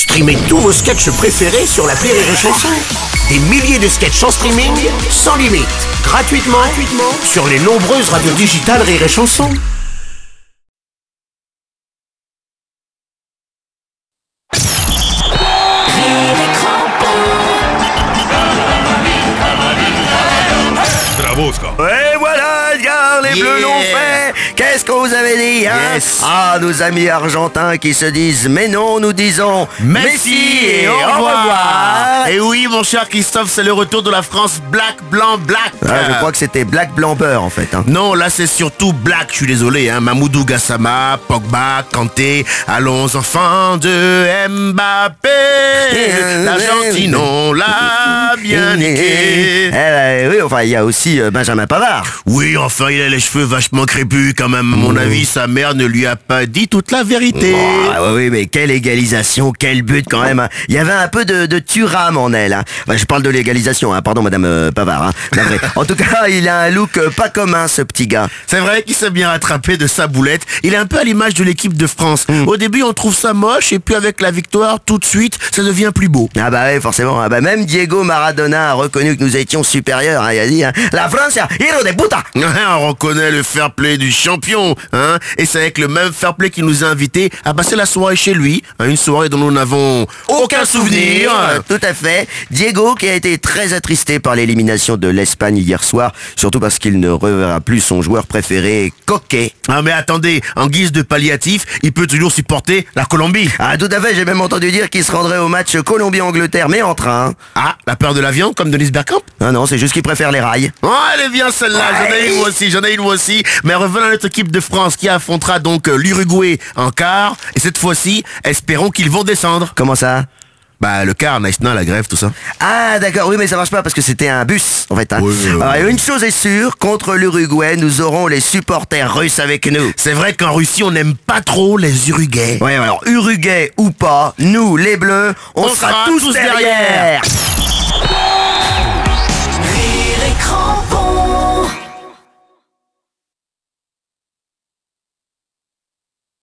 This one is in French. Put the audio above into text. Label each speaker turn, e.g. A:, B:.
A: Streamez tous vos sketchs préférés sur la Rire et Chanson. Des milliers de sketchs en streaming, sans limite, gratuitement, gratuitement sur les nombreuses radios digitales Rire et Chanson.
B: Et voilà, Edgar, les bleus
A: Yeah.
B: Qu'est-ce qu'on vous avait dit, hein?
A: Yes.
B: Ah, nos amis argentins qui se disent Mais non, nous disons
C: Merci
B: et au revoir
C: Et oui, mon cher Christophe, c'est le retour de la France black, blanc, black.
B: Ah, Je crois que c'était Black Blanc Beurre, en fait. hein.
C: Non, là c'est surtout black, je suis désolé, hein. Mamoudou Gassama, Pogba, Kanté, allons enfants de Mbappé. L'Argentine, on l'a bien
B: Eh,
C: niqué.
B: ben, oui, enfin, il y a aussi euh, Benjamin Pavard.
C: Oui, enfin, il a les cheveux vachement crépus quand même. À mon avis, sa mère ne lui a pas dit toute la vérité.
B: Oui, oui, mais quelle égalisation, quel but quand même. hein. Il y avait un peu de, de Thuram en elle. hein. Enfin, je parle de l'égalisation, hein. pardon Madame euh, Pavard. hein. En tout cas, il a un look euh, pas commun ce petit gars.
C: C'est vrai qu'il s'est bien rattrapé de sa boulette. Il est un peu à l'image de l'équipe de France. Au début, on trouve ça moche, et puis avec la victoire, tout de suite, ça devient plus beau.
B: Ah bah oui, forcément. Ah bah même Diego Maradona a reconnu que nous étions supérieurs. Il a dit, la France, hero de puta.
C: on reconnaît le fair play du champion, hein. Et c'est avec le même fair play qui nous a invités à passer la soirée chez lui, une soirée dont nous n'avons aucun souvenir.
B: Tout à fait. Diego qui a été très attristé par l'élimination de l'Espagne hier soir, surtout parce qu'il ne reverra plus son joueur préféré, Coquet.
C: Ah mais attendez, en guise de palliatif, il peut toujours supporter la Colombie.
B: Ah tout à fait, j'ai même entendu dire qu'il se rendrait au match Colombie-Angleterre, mais en train.
C: Ah, la peur de l'avion, comme Denis Bergkamp?
B: Ah non, c'est juste qu'il préfère les rails.
C: Oh, elle est bien celle-là, j'en ai une moi aussi, j'en ai une moi aussi. Mais revenons à notre équipe de France qui affrontera donc euh, l'Uruguay en quart. Et cette fois-ci, espérons qu'ils vont descendre.
B: Comment ça?
C: Bah le quart, Naïsna, la grève, tout ça.
B: Ah d'accord, oui mais ça marche pas parce que c'était un bus en fait. hein.
C: Oui, oui, oui.
B: Alors, une chose est sûre, contre l'Uruguay, nous aurons les supporters russes avec nous.
C: C'est vrai qu'en Russie, on n'aime pas trop les Uruguais.
B: Ouais, alors Uruguay ou pas, nous les Bleus, on,
C: On
B: sera,
C: sera
B: tous,
C: tous
B: derrière.
C: derrière.